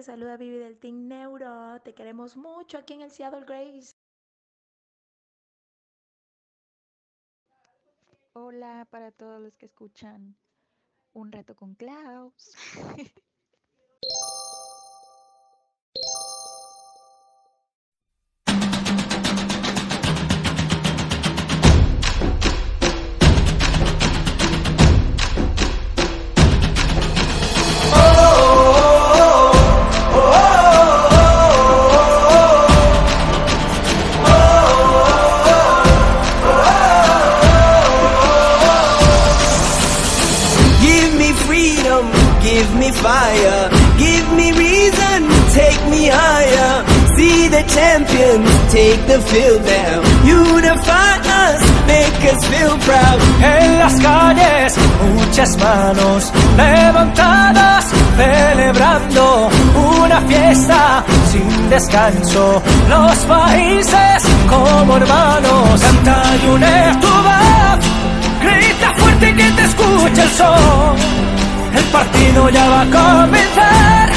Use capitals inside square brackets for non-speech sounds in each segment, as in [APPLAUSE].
te saluda Vivi del Team Neuro. Te queremos mucho aquí en el Seattle Grace. Hola para todos los que escuchan Un Rato con Klaus. [LAUGHS] freedom, give me fire, give me reason, take me higher. See the champions take the field now. Unify us, make us feel proud. En las calles, muchas manos levantadas, celebrando una fiesta sin descanso. Los países como hermanos, canta y une tu voz, grita fuerte que te escuche el sol. El partido ya va a comenzar,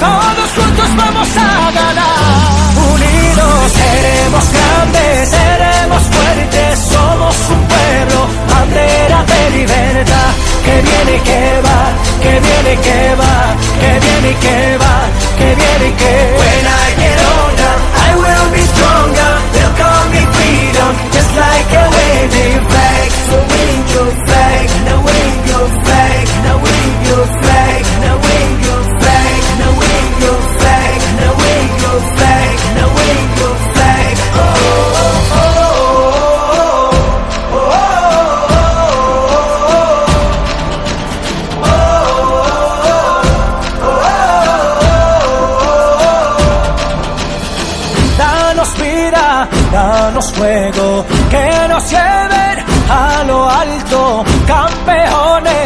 todos juntos vamos a ganar. Unidos seremos grandes, seremos fuertes, somos un pueblo, bandera de libertad. Que viene y que va, que viene y que va, que viene y que va, que viene y que When I get older, I will be stronger. Call me freedom, just like a waving flag. So wave your flag, now wave your flag, now wave Danos fuego, que nos lleven a lo alto,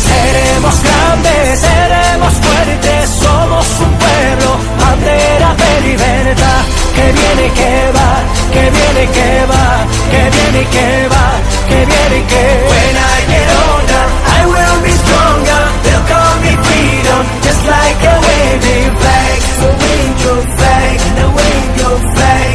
Seremos grandes, seremos fuertes, somos un pueblo, bandera de libertad, que viene que va, que viene que va, que viene que va, que viene y que When I get older, I will be stronger. They'll call me freedom, just like a waving flag. So wave your flag, now wave your flag,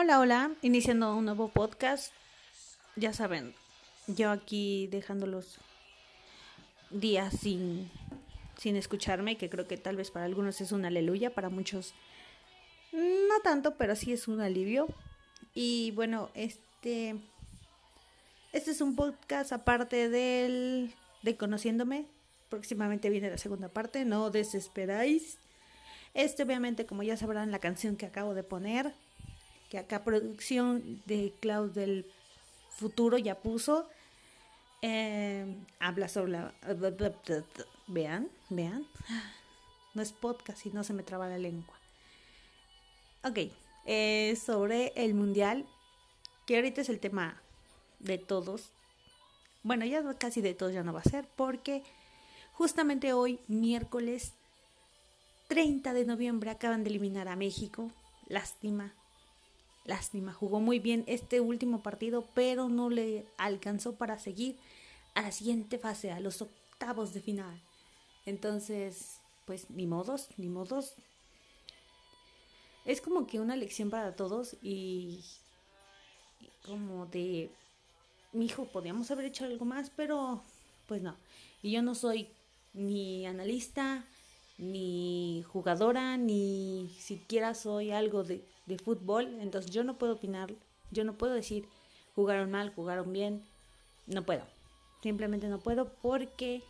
Hola, hola, iniciando un nuevo podcast. Ya saben, yo aquí dejándolos días sin, sin escucharme, que creo que tal vez para algunos es una aleluya, para muchos no tanto, pero sí es un alivio. Y bueno, este, este es un podcast aparte del de Conociéndome. Próximamente viene la segunda parte, no desesperáis. Este obviamente, como ya sabrán, la canción que acabo de poner, que acá producción de Cloud del futuro ya puso, eh, habla sobre la... Vean, vean. No es podcast y no se me traba la lengua. Ok, es sobre el mundial, que ahorita es el tema de todos. Bueno, ya casi de todos ya no va a ser, porque justamente hoy, miércoles 30 de noviembre, acaban de eliminar a México. Lástima, lástima. Jugó muy bien este último partido, pero no le alcanzó para seguir a la siguiente fase, a los octavos de final. Entonces, pues ni modos, ni modos. Es como que una lección para todos y, como de, mi hijo, podríamos haber hecho algo más, pero pues no. Y yo no soy ni analista, ni jugadora, ni siquiera soy algo de, de fútbol, entonces yo no puedo opinar, yo no puedo decir jugaron mal, jugaron bien, no puedo. Simplemente no puedo porque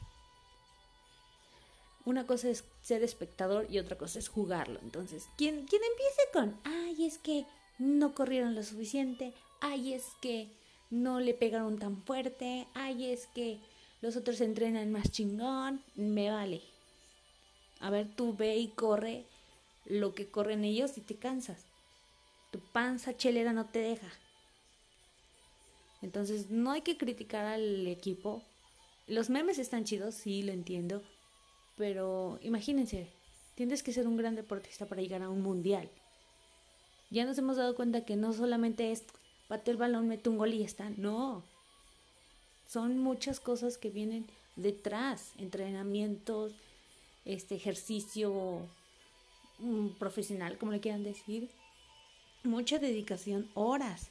una cosa es ser espectador y otra cosa es jugarlo. Entonces, quien, quien empiece con, ay, es que no corrieron lo suficiente, ay, es que no le pegaron tan fuerte, ay, es que los otros entrenan más chingón, me vale. A ver, tú ve y corre lo que corren ellos y te cansas. Tu panza chelera no te deja. Entonces, no hay que criticar al equipo. Los memes están chidos, sí, lo entiendo. Pero imagínense, tienes que ser un gran deportista para llegar a un mundial. Ya nos hemos dado cuenta que no solamente es bate el balón, mete un gol y ya está. No. Son muchas cosas que vienen detrás. Entrenamientos, este ejercicio mm, profesional, como le quieran decir. Mucha dedicación, horas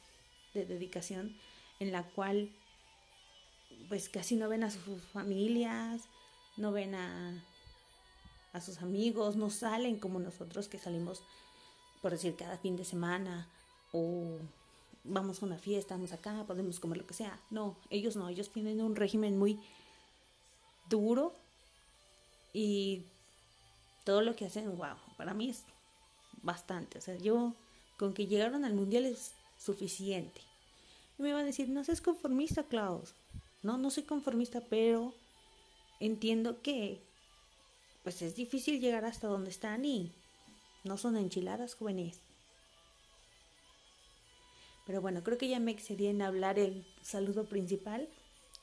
de dedicación en la cual pues casi no ven a sus familias, no ven a, a sus amigos, no salen como nosotros que salimos, por decir, cada fin de semana o vamos a una fiesta, vamos acá, podemos comer lo que sea. No, ellos no, ellos tienen un régimen muy duro y todo lo que hacen, wow, para mí es bastante. O sea, yo con que llegaron al mundial es suficiente. Y me van a decir, no seas conformista, Klaus. No, no soy conformista, pero entiendo que pues es difícil llegar hasta donde están y no son enchiladas jóvenes. Pero bueno, creo que ya me excedí en hablar el saludo principal.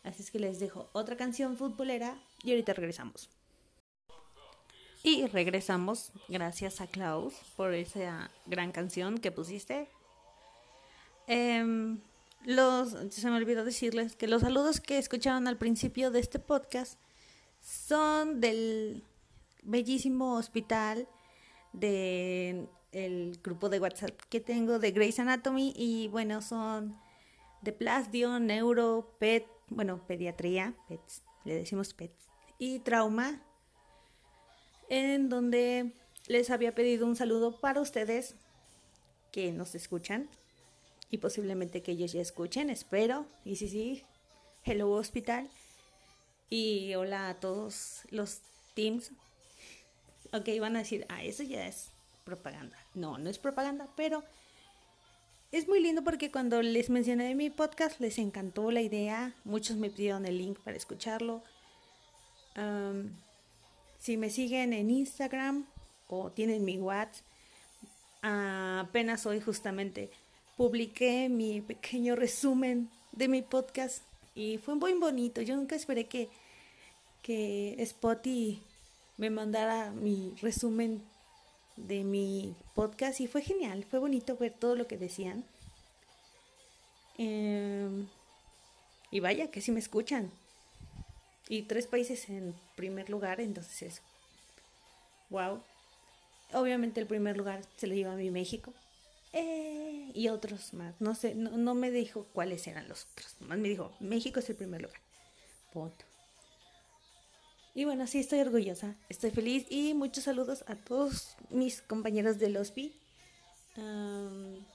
Así es que les dejo otra canción futbolera y ahorita regresamos. Y regresamos, gracias a Klaus por esa gran canción que pusiste. Em, los, se me olvidó decirles que los saludos que escucharon al principio de este podcast son del bellísimo hospital de el grupo de WhatsApp que tengo de Grey's Anatomy y bueno, son de Plasdio, Neuro, PET, bueno, pediatría, PETs, le decimos PETs, y trauma, en donde les había pedido un saludo para ustedes que nos escuchan y posiblemente que ellos ya escuchen, espero, y sí, sí, hello hospital y hola a todos los teams Ok, van a decir, ah, eso ya es propaganda. No, no es propaganda, pero es muy lindo porque cuando les mencioné de mi podcast les encantó la idea. Muchos me pidieron el link para escucharlo. Um, si me siguen en Instagram o tienen mi WhatsApp, apenas hoy justamente publiqué mi pequeño resumen de mi podcast y fue muy bonito. Yo nunca esperé que, que Spotify me mandara mi resumen de mi podcast y fue genial, fue bonito ver todo lo que decían. Em, y vaya, que sí me escuchan. Y tres países en primer lugar, entonces wow. Obviamente el primer lugar se lo lleva a mi México. Eh, y otros más. No sé, no, no me dijo cuáles eran los otros. Más me dijo, México es el primer lugar. Y bueno, sí, estoy orgullosa, estoy feliz y muchos saludos a todos mis compañeros del OSPI. Am,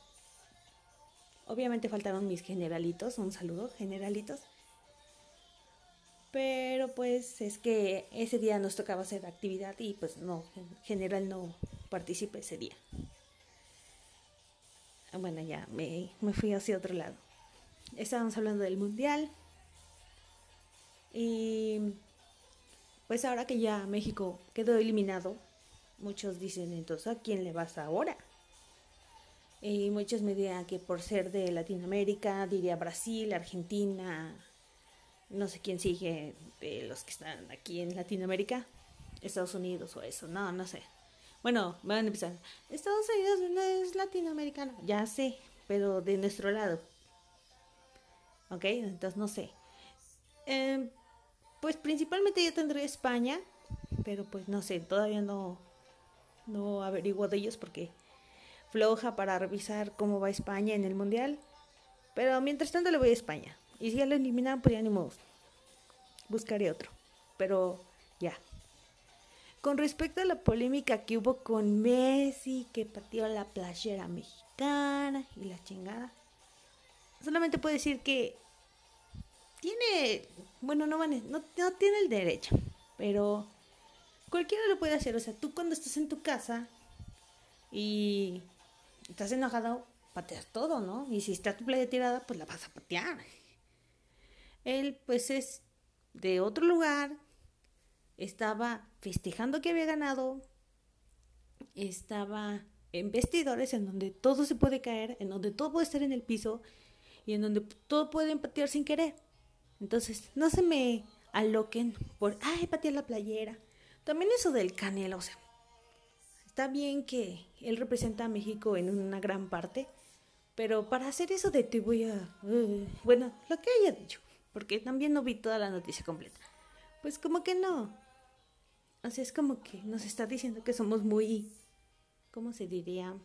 obviamente faltaron mis generalitos, un saludo, generalitos. Pero pues es que ese día nos tocaba hacer actividad y pues no, en general no participé ese día. Ah, Bueno, ya me, me fui hacia otro lado. Estábamos hablando del mundial. Y pues ahora que ya México quedó eliminado, muchos dicen entonces ¿a quién le vas ahora? Y muchos me dirán que por ser de Latinoamérica, diría Brasil, Argentina, no sé quién sigue de los que están aquí en Latinoamérica, Estados Unidos o eso, no, no sé. Bueno, van a empezar. Estados Unidos no es latinoamericano, ya sé, pero de nuestro lado. Ok, entonces no sé. Em, pues principalmente yo tendré España, pero pues no sé, todavía no, no averiguo de ellos porque floja para revisar cómo va España en el mundial. Pero mientras tanto le voy a España. Y si ya lo eliminan, pues ya ni modo. Buscaré otro. Pero ya. Con respecto a la polémica que hubo con Messi, que pateó la playera mexicana y la chingada. Solamente puedo decir que tiene, bueno, no, no, no tiene el derecho, pero cualquiera lo puede hacer. O sea, tú cuando estás en tu casa y estás enojado, pateas todo, ¿no? Y si está tu playa tirada, pues la vas a patear. Él, pues, es de otro lugar, estaba festejando que había ganado, estaba en vestidores en donde todo se puede caer, en donde todo puede estar en el piso y en donde todo puede patear sin querer. Entonces, no se me aloquen por, ay, patear la playera. También eso del canelo, o sea, está bien que él representa a México en una gran parte, pero para hacer eso de te voy a... uh, bueno, lo que haya dicho, porque también no vi toda la noticia completa. Pues como que no. O sea, es como que nos está diciendo que somos muy... ¿Cómo se diría?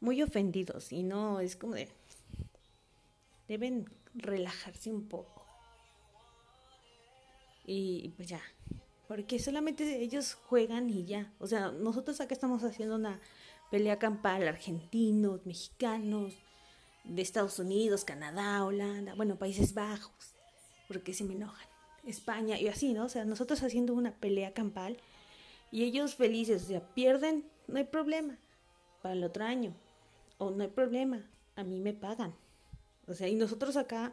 Muy ofendidos y no, es como de... Deben relajarse un poco. Y pues ya. Porque solamente ellos juegan y ya. O sea, nosotros acá estamos haciendo una pelea campal, argentinos, mexicanos, de Estados Unidos, Canadá, Holanda, bueno, Países Bajos, porque se me enojan, España y así, ¿no? O sea, nosotros haciendo una pelea campal y ellos felices, o sea, pierden, no hay problema, para el otro año, o no hay problema, a mí me pagan. O sea, y nosotros acá,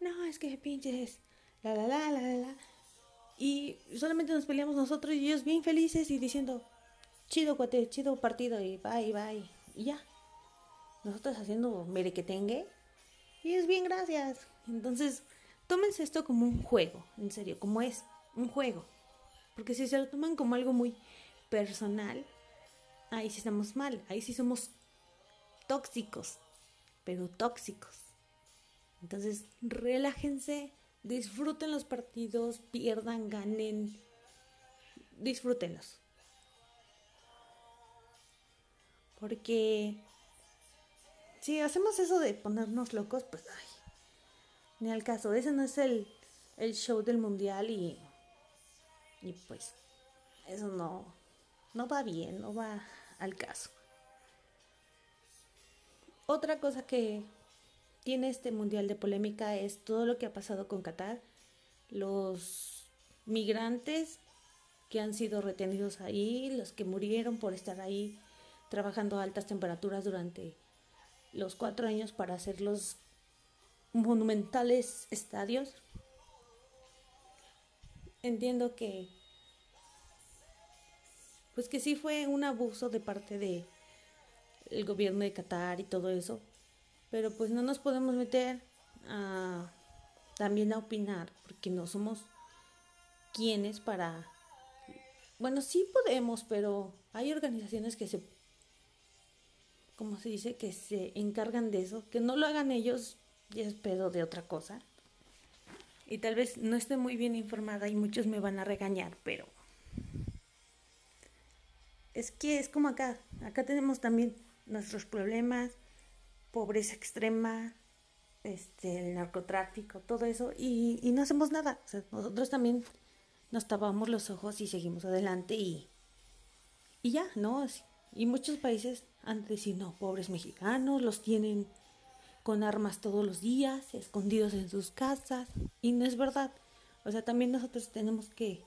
no, es que pinches, la, la, la, la, la. Y solamente nos peleamos nosotros y ellos bien felices y diciendo, chido cuate, chido partido y bye, bye. Y ya. Nosotros haciendo merequetengue. Y es bien, gracias. Entonces, tómense esto como un juego, en serio, como es un juego. Porque si se lo toman como algo muy personal, ahí sí estamos mal, ahí sí somos tóxicos, pero tóxicos. Entonces, relájense, disfruten los partidos, pierdan, ganen, disfrútenlos. Porque si hacemos eso de ponernos locos, pues ay, ni al caso. Ese no es el, el show del mundial y, y pues eso no, no va bien, no va al caso. Otra cosa que tiene este mundial de polémica es todo lo que ha pasado con Qatar, los migrantes que han sido retenidos ahí, los que murieron por estar ahí trabajando a altas temperaturas durante los cuatro años para hacer los monumentales estadios. Entiendo que, pues que sí fue un abuso de parte de el gobierno de Qatar y todo eso, pero pues no nos podemos meter a también a opinar porque no somos quienes para bueno sí podemos pero hay organizaciones que se como se dice que se encargan de eso que no lo hagan ellos ya es pedo de otra cosa y tal vez no esté muy bien informada y muchos me van a regañar pero es que es como acá. Acá tenemos también nuestros problemas, pobreza extrema, este, el narcotráfico, todo eso, y, y no hacemos nada. Nosotros también nos tapamos los ojos y seguimos adelante y, y ya, ¿no? Y muchos países han de no, pobres mexicanos, los tienen con armas todos los días, escondidos en sus casas, y no es verdad. O sea, también nosotros tenemos que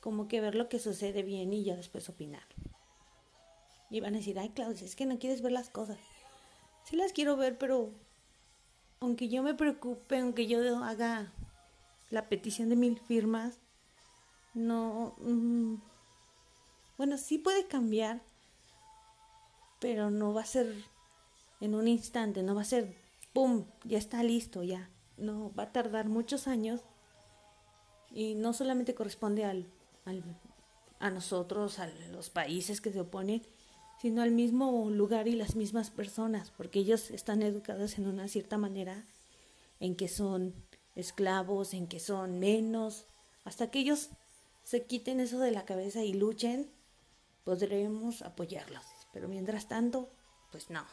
como que ver lo que sucede bien y ya después opinar. Y van a decir, ay Claudia, es que no quieres ver las cosas. Sí las quiero ver, pero aunque yo me preocupe, aunque yo haga la petición de mil firmas, no... mm, bueno, sí puede cambiar, pero no va a ser en un instante, no va a ser, ¡pum!, ya está listo, ya. No, va a tardar muchos años y no solamente corresponde al, al- a nosotros, a los países que se oponen, sino al mismo lugar y las mismas personas, porque ellos están educados en una cierta manera en que son esclavos, en que son menos, hasta que ellos se quiten eso de la cabeza y luchen, podremos apoyarlos. Pero mientras tanto, pues no.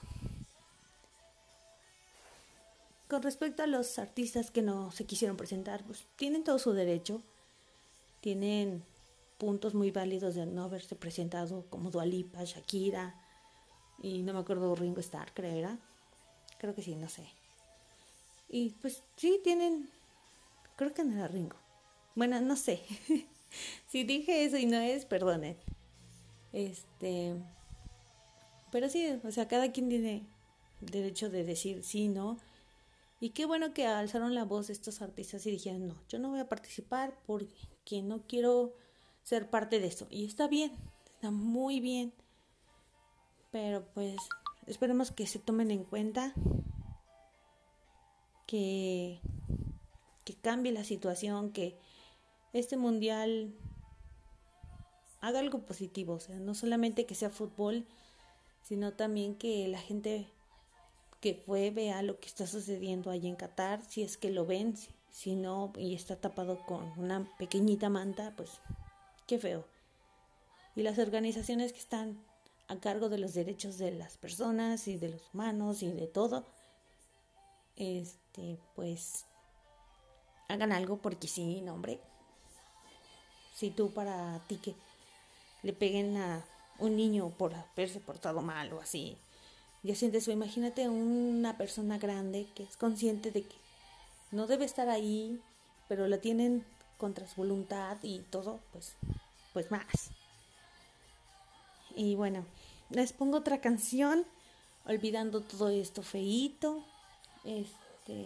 Con respecto a los artistas que no se quisieron presentar, pues tienen todo su derecho, tienen puntos muy válidos de no haberse presentado, como Dualipa, Shakira, y no me acuerdo Ringo Starr, creo era. Creo que sí, no sé. Y pues sí, tienen. Creo que no era Ringo. Bueno, no sé. [LAUGHS] si dije eso y no es, perdonen. Este. Pero sí, o sea, cada quien tiene derecho de decir sí, no. Y qué bueno que alzaron la voz estos artistas y dijeron, no, yo no voy a participar porque no quiero ser parte de eso. Y está bien, está muy bien. Pero pues esperemos que se tomen en cuenta que, que cambie la situación, que este mundial haga algo positivo, o sea, no solamente que sea fútbol, sino también que la gente que fue vea lo que está sucediendo allí en Qatar, si es que lo ven, si, no y está tapado con una pequeñita manta, pues qué feo. Y las organizaciones que están a cargo de los derechos de las personas y de los humanos y de todo, este, pues hagan algo porque sí, no, hombre. Si tú para ti que le peguen a un niño por haberse portado mal o así, ya sientes eso. Imagínate una persona grande que es consciente de que no debe estar ahí, pero la tienen contra su voluntad y todo, pues, pues más. Y bueno, les pongo otra canción, olvidando todo esto feíto. Este,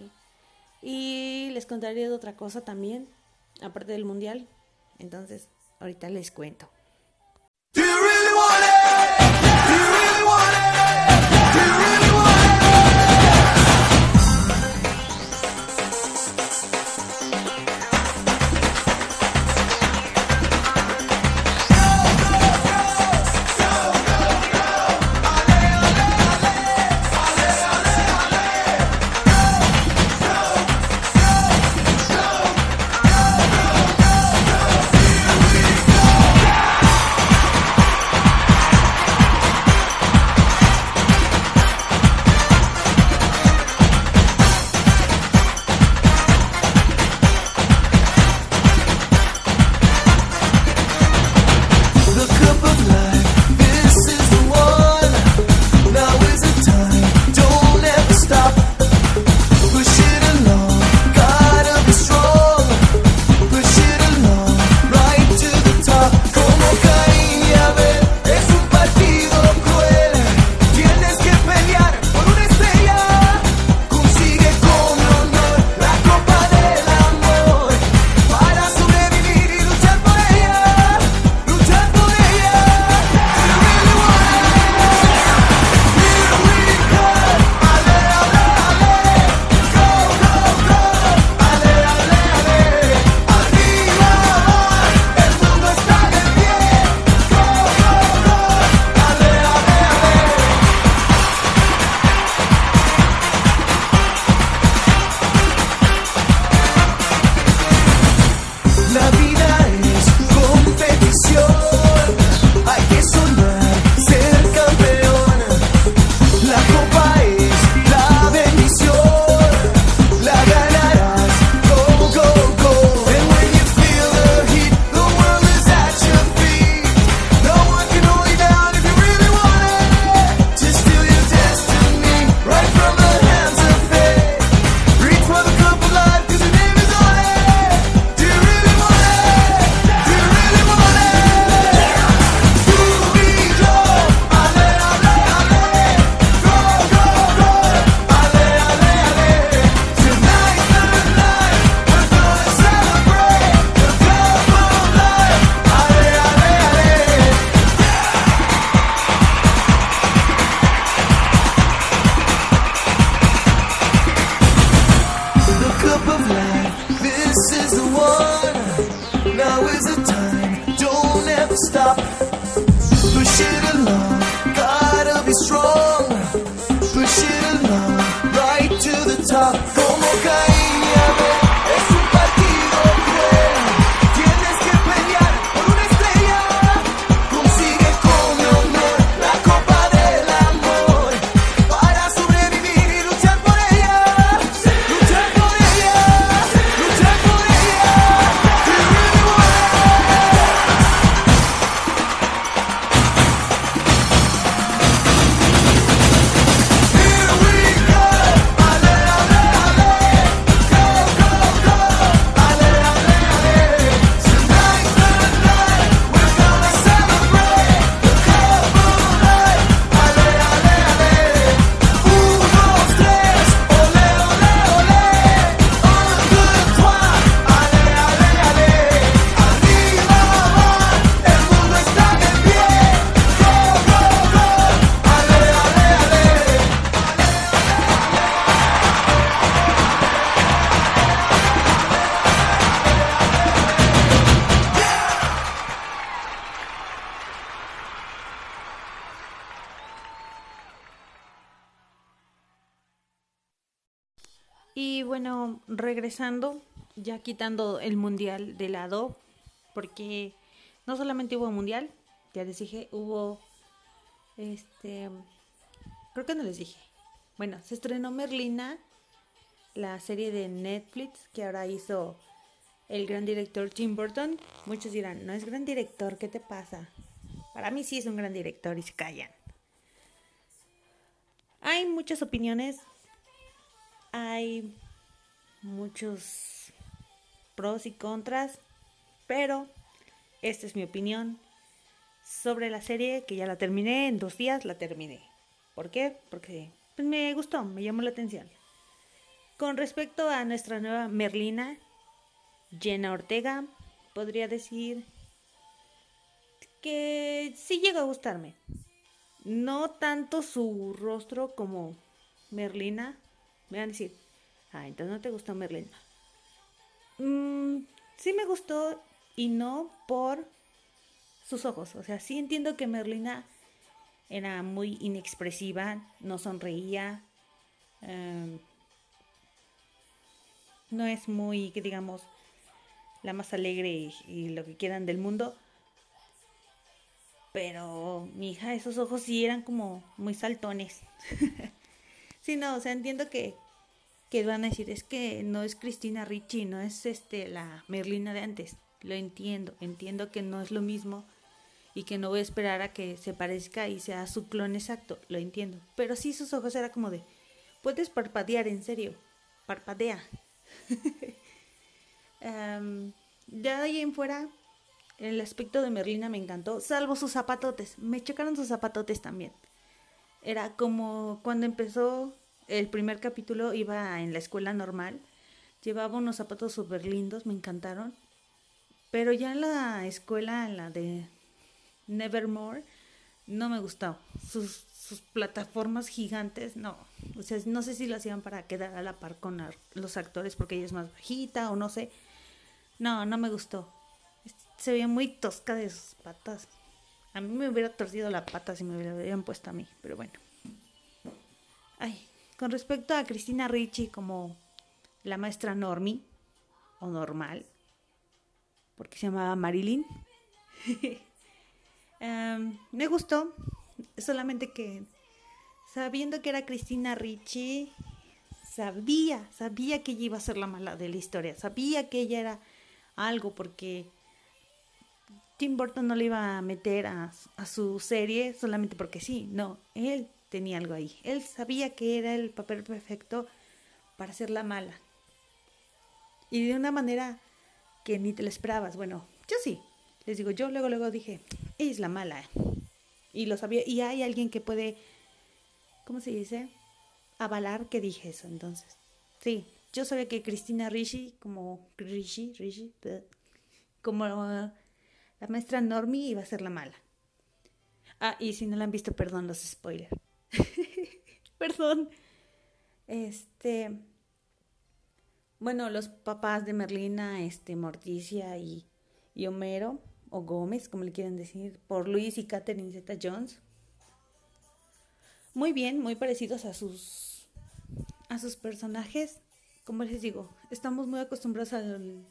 y les contaré de otra cosa también, aparte del mundial. Entonces, ahorita les cuento. Regresando, ya quitando el mundial de lado, porque no solamente hubo mundial, ya les dije, hubo este creo que no les dije. Bueno, se estrenó Merlina, la serie de Netflix que ahora hizo el gran director Tim Burton. Muchos dirán, no es gran director, ¿qué te pasa? Para mí sí es un gran director y se callan. Hay muchas opiniones, hay muchos pros y contras, pero esta es mi opinión sobre la serie que ya la terminé, en dos días la terminé. ¿Por qué? Porque pues, me gustó, me llamó la atención. Con respecto a nuestra nueva Merlina, Jenna Ortega, podría decir que sí llega a gustarme. No tanto su rostro como Merlina. Me van a decir, ah, entonces no te gustó Merlina. Mm, sí me gustó y no por sus ojos. O sea, sí entiendo que Merlina era muy inexpresiva, no sonreía, em, no es muy, que digamos, la más alegre y, y, lo que quieran del mundo. Pero mi hija, esos ojos sí eran como muy saltones. [LAUGHS] sí, no, o sea, entiendo que, que van a decir, es que no es Cristina Ricci, no es este la Merlina de antes. Lo entiendo, entiendo que no es lo mismo y que no voy a esperar a que se parezca y sea su clon exacto, lo entiendo. Pero sí sus ojos era como de, puedes parpadear, en serio, parpadea. [LAUGHS] um, ya de ahí en fuera, el aspecto de Merlina me encantó, salvo sus zapatotes, me chocaron sus zapatotes también. Era como cuando empezó el primer capítulo, iba en la escuela normal, llevaba unos zapatos súper lindos, me encantaron. Pero ya en la escuela, la de Nevermore, no me gustó. Sus, sus plataformas gigantes, no. O sea, no sé si lo hacían para quedar a la par con los actores porque ella es más bajita o no sé. No, no me gustó. Se veía muy tosca de sus patas. A mí me hubiera torcido la pata si me hubieran puesto a mí, pero bueno. Ay, con respecto a Cristina Ricci como la maestra Normie, o normal, porque se llamaba Marilyn. Um, [LAUGHS] me gustó, solamente que sabiendo que era Cristina Ricci, sabía, sabía que ella iba a ser la mala de la historia, sabía que ella era algo porque Tim Burton no le iba a meter a, a su serie solamente porque sí, no, él tenía algo ahí, él sabía que era el papel perfecto para ser la mala. Y de una manera que ni te lo esperabas, bueno, yo sí, les digo, yo luego, luego dije, es la mala. Y lo sabía. Y hay alguien que puede, ¿cómo se dice? Avalar que dije eso. Entonces, sí, yo sabía que Cristina Ricci, como Ricci, Ricci, como la maestra Normie iba a ser la mala. Ah, y si no la han visto, perdón los spoilers. [LAUGHS] perdón. Este. Bueno, los papás de Merlina, este, Morticia y, Homero, o Gómez, como le quieran decir, por Luis y Catherine Zeta Jones. Muy bien, muy parecidos a sus a sus personajes. Como les digo, estamos muy acostumbrados al,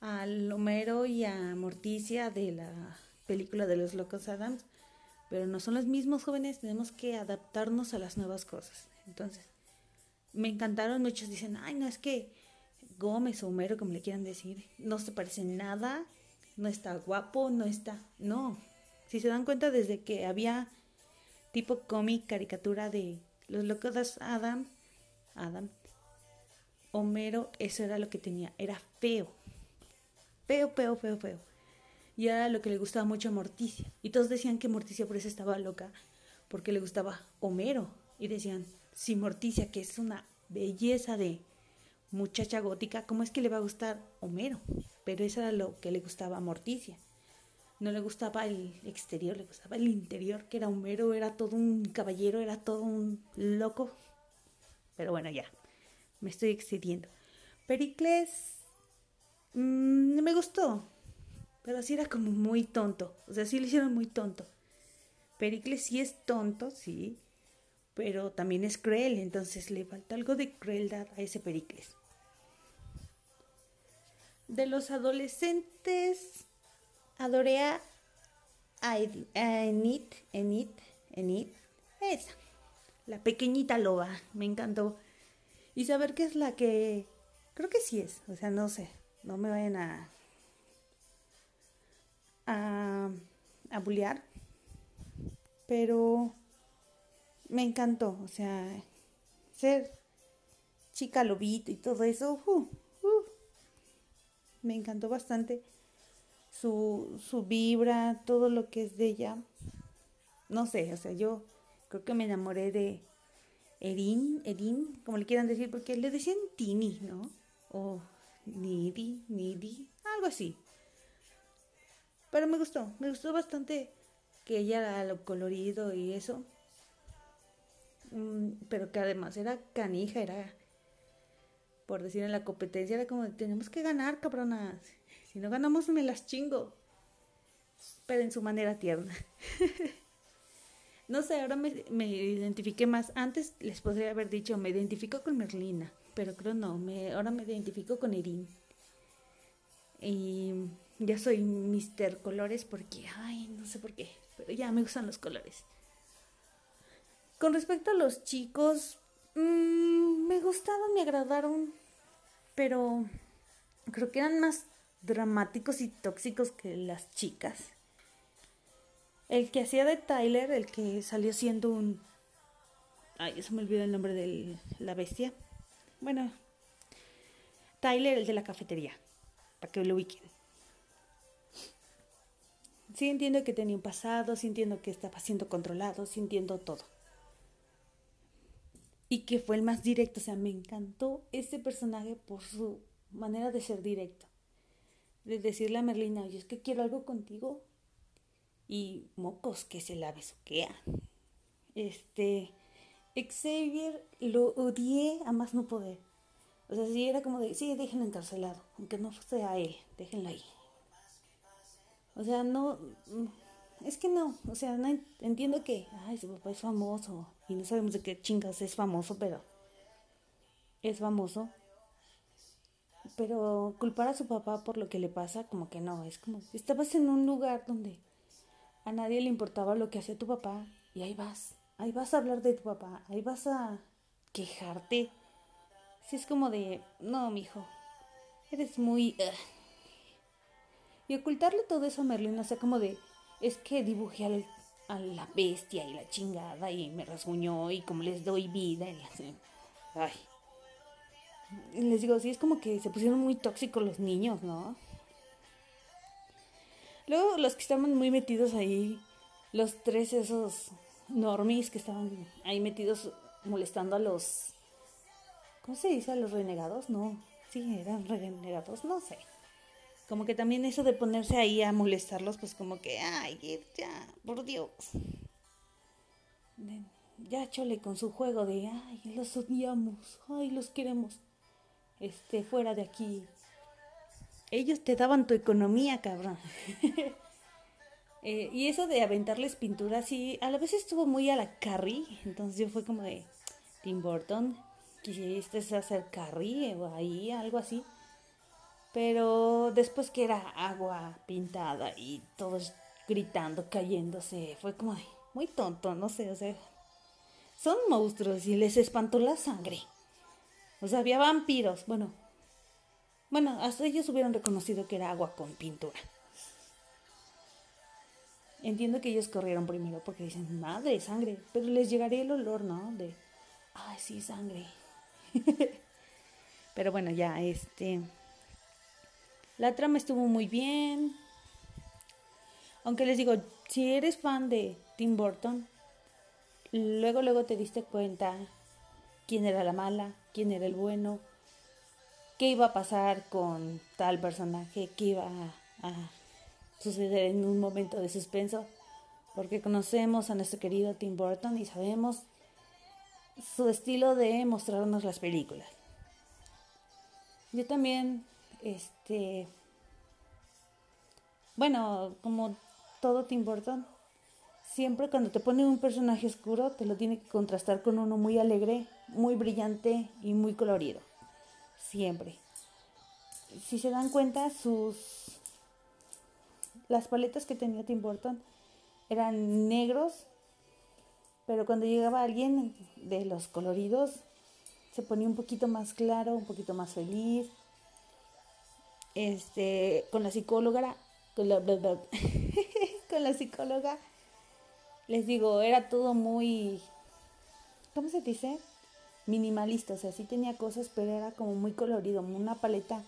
al Homero y a Morticia de la película de los Locos Adams, pero no son los mismos jóvenes, tenemos que adaptarnos a las nuevas cosas. Entonces, me encantaron, muchos dicen, ay, no es que Gómez o Homero, como le quieran decir, no se parecen nada no está guapo, no está... No, si se dan cuenta desde que había tipo cómic, caricatura de los locos Adam, Adam, Homero, eso era lo que tenía, era feo. Feo, feo, feo, feo. Y era lo que le gustaba mucho a Morticia. Y todos decían que Morticia por eso estaba loca, porque le gustaba Homero. Y decían, si Morticia, que es una belleza de muchacha gótica, ¿cómo es que le va a gustar Homero? pero eso era lo que le gustaba a Morticia. No le gustaba el exterior, le gustaba el interior, que era un mero, era todo un caballero, era todo un loco. Pero bueno, ya, me estoy excediendo. Pericles mmm, me gustó, pero sí era como muy tonto, o sea, sí lo hicieron muy tonto. Pericles sí es tonto, sí, pero también es cruel, entonces le falta algo de crueldad a ese Pericles. De los adolescentes, adoré a, Enid, Enid, Enid, esa, la pequeñita loba, me encantó. Y saber que es la que, creo que sí es, o sea, no sé, no me vayan a, a, a pero me encantó, o sea, ser chica lobito y todo eso, uh, uh, me encantó bastante su, su vibra, todo lo que es de ella. No sé, o sea, yo creo que me enamoré de Erin, Erin, como le quieran decir, porque le decían Tini, ¿no? O Nidi, Nidi, algo así. Pero me gustó, me gustó bastante que ella era lo colorido y eso. Mm, pero que además era canija, era, por decir en la competencia, era como, tenemos que ganar, cabronas. Si no ganamos, me las chingo. Pero en su manera tierna. [LAUGHS] no sé, ahora me, me identifiqué más. Antes les podría haber dicho, me identifico con Merlina. Pero creo no, me, ahora me identifico con Erin. Y ya soy Mister Colores porque, ay, no sé por qué, pero ya me gustan los colores. Con respecto a los chicos, mm, me gustaron, me agradaron, pero creo que eran más dramáticos y tóxicos que las chicas. El que hacía de Tyler, el que salió siendo un... Ay, se me olvidó el nombre de la bestia. Bueno, Tyler, el de la cafetería, para que lo ubiquen. Sí entiendo que tenía un pasado, sí entiendo que estaba siendo controlado, sí entiendo todo. Y que fue el más directo, o sea, me encantó ese personaje por su manera de ser directo. De decirle a Merlina, oye, es que quiero algo contigo. Y mocos que se la besuquea. Este, Xavier lo odié a más no poder. O sea, sí era como de, sí, déjenlo encarcelado, aunque no sea él, déjenlo ahí. O sea, no, mm, es que no, o sea, no en- entiendo que, ay, su papá es famoso y no sabemos de qué chingas es famoso, pero es famoso. Pero culpar a su papá por lo que le pasa, como que no, es como, estabas en un lugar donde a nadie le importaba lo que hacía tu papá y ahí vas, ahí vas a hablar de tu papá, ahí vas a quejarte. Si es como de, no, mijo, eres muy... ugh". Y ocultarle todo eso a Merlin, o sea, como de, es que dibujé al- a la bestia y la chingada y me rasguñó y como les doy vida y. Ay. Y les digo, sí, es como que se pusieron muy tóxicos los niños, ¿no? Luego los que estaban muy metidos ahí, los tres esos normies que estaban ahí metidos molestando a los... ¿Cómo se dice? A los renegados, no. Sí, eran renegados, no sé. Como que también eso de ponerse ahí a molestarlos, pues como que, ay, ya, por Dios. Ya chole con su juego de, ay, los odiamos, ay, los queremos. Este, fuera de aquí. Ellos te daban tu economía, cabrón. [LAUGHS] Eh, y eso de aventarles pintura, sí, a la vez estuvo muy a la Carrie. Entonces yo fue como de, Tim Burton, quisiste hacer Carrie o ahí, algo así. Pero después que era agua pintada y todos gritando, cayéndose, fue como muy tonto, no sé, o sea, son monstruos y les espantó la sangre. O sea, había vampiros, bueno, bueno, hasta ellos hubieran reconocido que era agua con pintura. Entiendo que ellos corrieron primero porque dicen, madre, sangre, pero les llegaría el olor, ¿no? De, ay, sí, sangre. [LAUGHS] pero bueno, ya, este... La trama estuvo muy bien. Aunque les digo, si eres fan de Tim Burton, luego, luego te diste cuenta quién era la mala, quién era el bueno, qué iba a pasar con tal personaje, qué iba a, a suceder en un momento de suspenso, porque conocemos a nuestro querido Tim Burton y sabemos su estilo de mostrarnos las películas. Yo también, este, bueno, como todo Tim Burton, siempre cuando te pone un personaje oscuro, te lo tiene que contrastar con uno muy alegre, muy brillante y muy colorido. Siempre. Si se dan cuenta, sus las paletas que tenía Tim Burton eran negros, pero cuando llegaba alguien de los coloridos, se ponía un poquito más claro, un poquito más feliz. Este, con la psicóloga, con la, [LAUGHS] con la psicóloga, les digo, era todo muy, ¿cómo se dice? Minimalista, o sea, sí tenía cosas, pero era como muy colorido, una paleta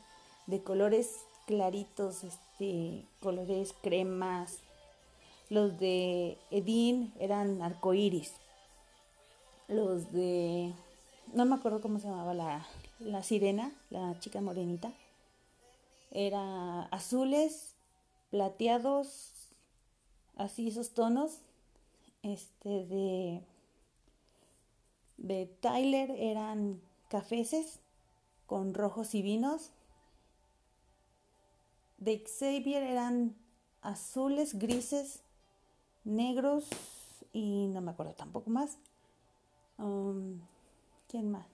de colores claritos, este, colores cremas. Los de Edin eran arcoíris. Los de no me acuerdo cómo se llamaba la, la sirena, la chica morenita. Era azules, plateados, así esos tonos. Este de de Tyler eran cafeces con rojos y vinos. De Xavier eran azules, grises, negros y no me acuerdo tampoco más. Um, ¿Quién más?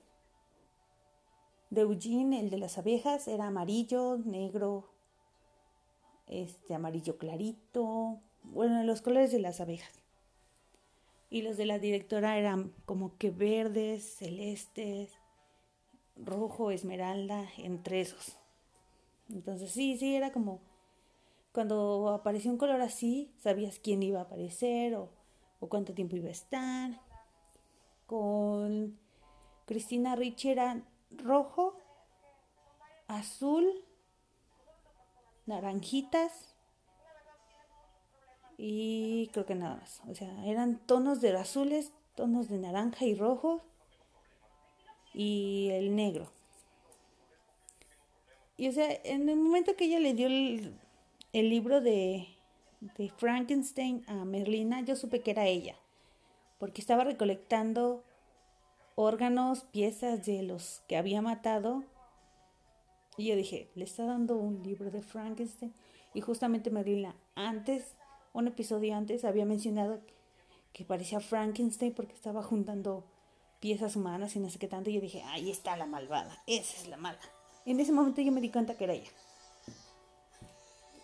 De Eugene, el de las abejas, era amarillo, negro, este amarillo clarito, bueno, los colores de las abejas. Y los de la directora eran como que verdes, celestes, rojo, esmeralda, entre esos. Entonces sí, sí, era como cuando apareció un color así, sabías quién iba a aparecer o, o cuánto tiempo iba a estar. Con Cristina Ricci era rojo, azul, naranjitas y creo que nada más. O sea, eran tonos de azules, tonos de naranja y rojo y el negro. Y o sea, en el momento que ella le dio el, el libro de, de Frankenstein a Merlina, yo supe que era ella, porque estaba recolectando órganos, piezas de los que había matado. Y yo dije, le está dando un libro de Frankenstein. Y justamente Merlina, antes, un episodio antes, había mencionado que parecía Frankenstein porque estaba juntando piezas humanas y no sé qué tanto. Y yo dije, ahí está la malvada, esa es la mala. En ese momento yo me di cuenta que era ella.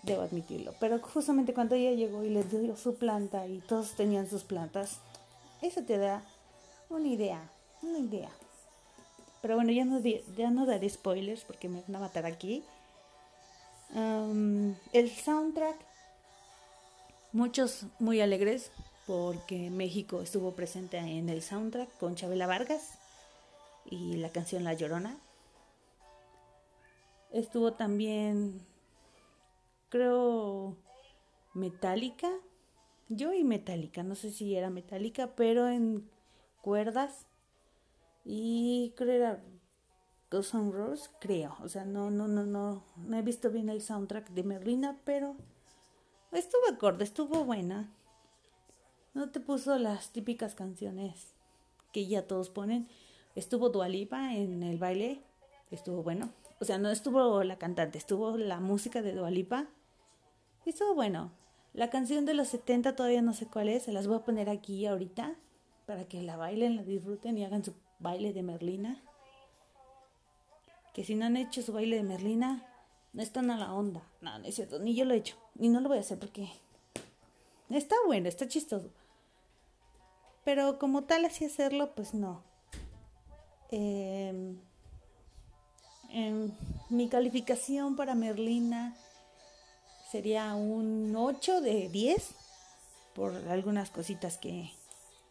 Debo admitirlo. Pero justamente cuando ella llegó y les dio su planta y todos tenían sus plantas, eso te da una idea una idea. Pero bueno, ya no, ya no daré spoilers porque me van a matar aquí. el soundtrack, muchos muy alegres porque México estuvo presente en el soundtrack con Chabela Vargas y la canción La Llorona. Estuvo también, creo, Metallica. Yo y Metallica, no sé si era Metallica, pero en cuerdas y creo era Ghost Rose, creo. O sea, no, no, no, no, no he visto bien el soundtrack de Merlina, pero estuvo acorde, estuvo buena. No te puso las típicas canciones que ya todos ponen. Estuvo Dualipa en el baile, estuvo bueno. O sea, no estuvo la cantante, estuvo la música de Dualipa. Estuvo bueno. La canción de los 70 todavía no sé cuál es, se las voy a poner aquí ahorita para que la bailen, la disfruten y hagan su baile de Merlina. Que si no han hecho su baile de Merlina, no están a la onda. No, no es cierto, ni yo lo he hecho. Ni no lo voy a hacer porque está bueno, está chistoso. Pero como tal así hacerlo, pues no. Em, mi calificación para Merlina sería un 8 de 10 por algunas cositas que,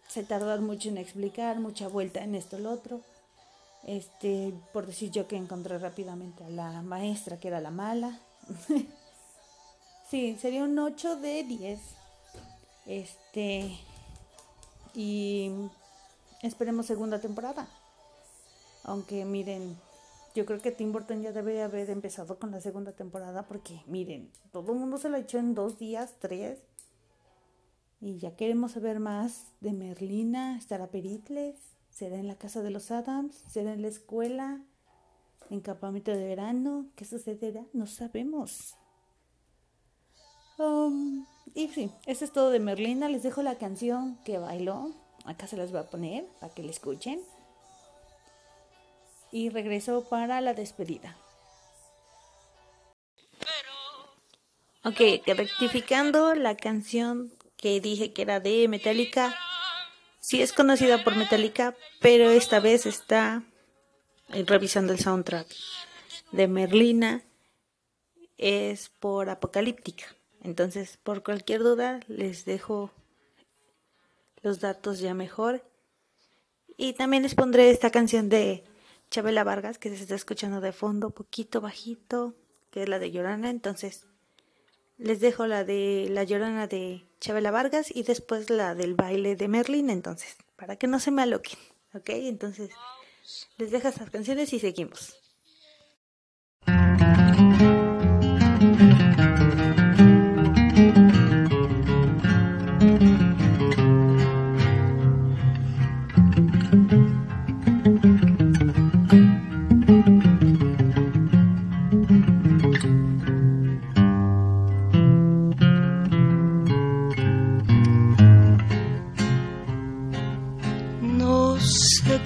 se tardó mucho en explicar, mucha vuelta en esto, lo otro. Este, por decir yo que encontré rápidamente a la maestra que era la mala. [LAUGHS] sí, sería un 8 de 10. Este, y esperemos segunda temporada. Aunque miren, yo creo que Tim Burton ya debe haber empezado con la segunda temporada porque miren, todo el mundo se lo ha hecho en dos días, tres. Y ya queremos saber más de Merlina. ¿Estará Pericles? ¿Será en la casa de los Adams? ¿Será en la escuela? ¿En campamento de verano? ¿Qué sucederá? No sabemos. Um, y sí, eso es todo de Merlina. Les dejo la canción que bailó. Acá se las voy a poner para que la escuchen. Y regreso para la despedida. Ok, rectificando la canción que dije que era de Metallica. Sí es conocida por Metallica, pero esta vez está eh, revisando el soundtrack de Merlina. Es por Apocalíptica. Entonces, por cualquier duda, les dejo los datos ya mejor. Y también les pondré esta canción de Chabela Vargas que se está escuchando de fondo, poquito bajito, que es la de Llorana. Entonces, les dejo la de La Llorana de Chabela Vargas y después la del baile de Merlin, entonces, para que no se me aloquen, ¿ok? Entonces, les dejo estas canciones y seguimos.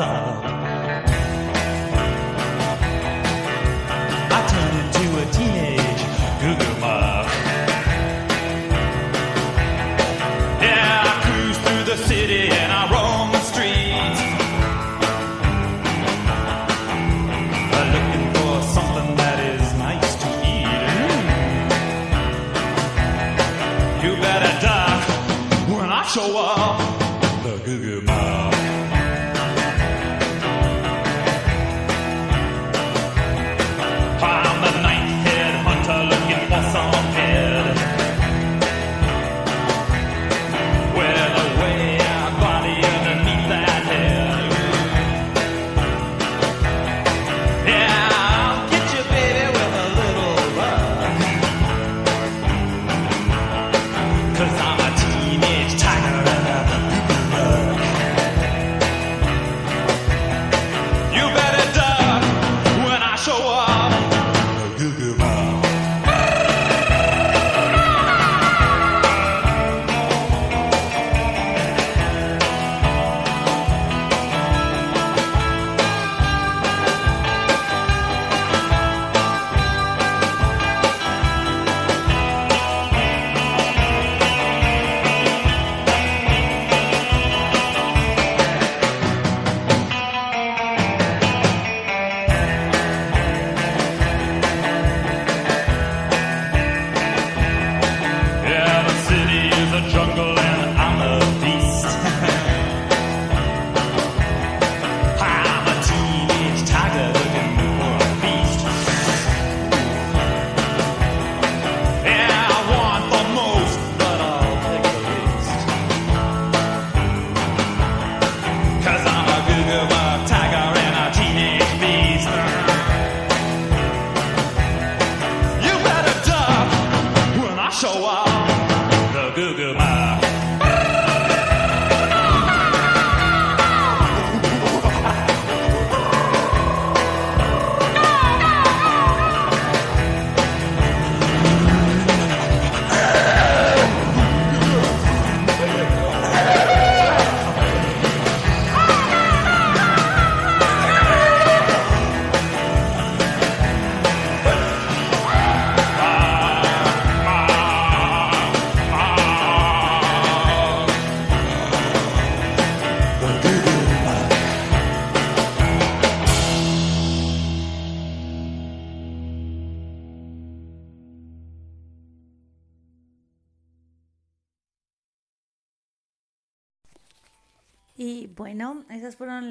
Up,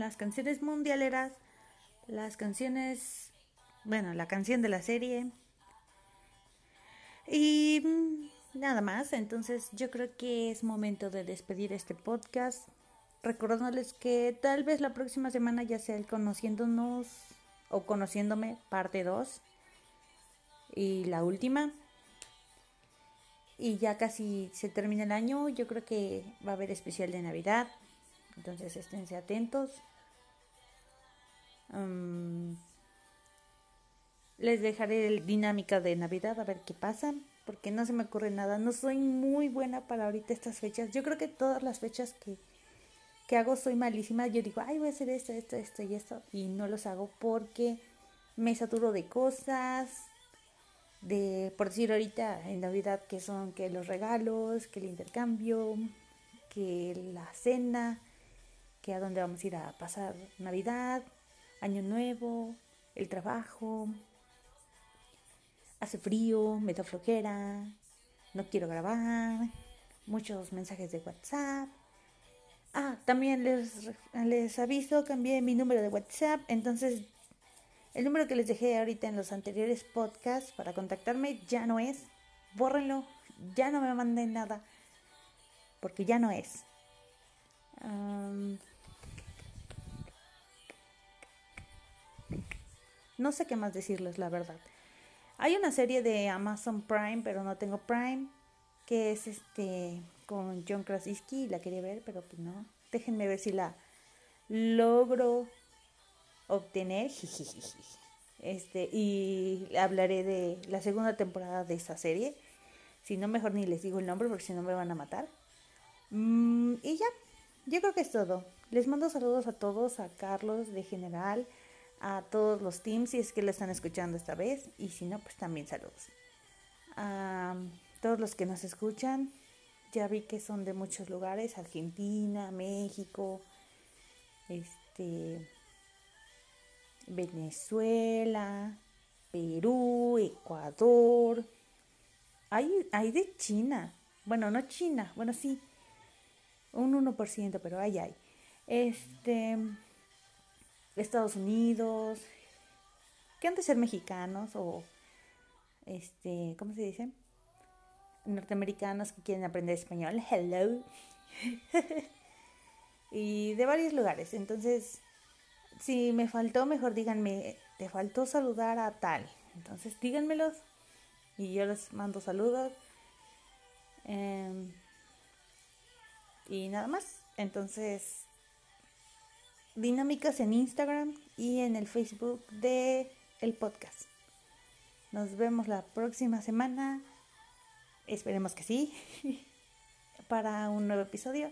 las canciones mundialeras, las canciones, bueno, la canción de la serie. Y mm, nada más, entonces yo creo que es momento de despedir este podcast, recordándoles que tal vez la próxima semana ya sea el conociéndonos o conociéndome parte 2 y la última. y ya casi se termina el año. Yo creo que va a haber especial de Navidad. Entonces esténse atentos. Les dejaré dinámica de Navidad a ver qué pasa. Porque no se me ocurre nada. No soy muy buena para ahorita estas fechas. Yo creo que todas las fechas que, que hago soy malísima. Yo digo, ay, voy a hacer esto, esto, esto y esto. Y no los hago porque me saturo de cosas. De, por decir ahorita en Navidad, que son que los regalos, que el intercambio, que la cena, que a dónde vamos a ir a pasar Navidad, Año Nuevo, el trabajo. Hace frío, me da flojera, no quiero grabar, muchos mensajes de WhatsApp. Ah, también les, les aviso, cambié mi número de WhatsApp, entonces el número que les dejé ahorita en los anteriores podcasts para contactarme ya no es. Bórrenlo, ya no me manden nada, porque ya no es. No sé qué más decirles, la verdad. Hay una serie de Amazon Prime, pero no tengo Prime, que es este con John Krasinski, la quería ver, pero pues no. Déjenme ver si la logro obtener. [LAUGHS] Este, y hablaré de la segunda temporada de esa serie. Si no, mejor ni les digo el nombre porque si no me van a matar. Mm, y ya, yo creo que es todo. Les mando saludos a todos, a Carlos de General, a todos los teams, si es que lo están escuchando esta vez, y si no, pues también saludos. A todos los que nos escuchan, ya vi que son de muchos lugares, Argentina, México, este, Venezuela, Perú, Ecuador, hay, hay de China, bueno, no China, bueno, sí, un 1%, pero ahí hay. Este, Estados Unidos, que han de ser mexicanos o, este, ¿cómo se dice? Norteamericanos que quieren aprender español. [LAUGHS] Hello. [LAUGHS] y de varios lugares. Entonces, si me faltó, mejor díganme, te faltó saludar a tal. Entonces, díganmelos y yo les mando saludos. Eh, y nada más. Entonces, dinámicas en Instagram y en el Facebook de el podcast. Nos vemos la próxima semana. Esperemos que sí. [LAUGHS] para un nuevo episodio.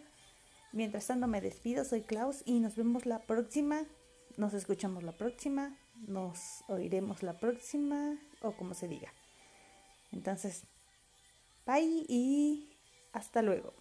Mientras tanto me despido, soy Klaus y nos vemos la próxima. Nos escuchamos la próxima. Nos oiremos la próxima o como se diga. Entonces, bye y hasta luego.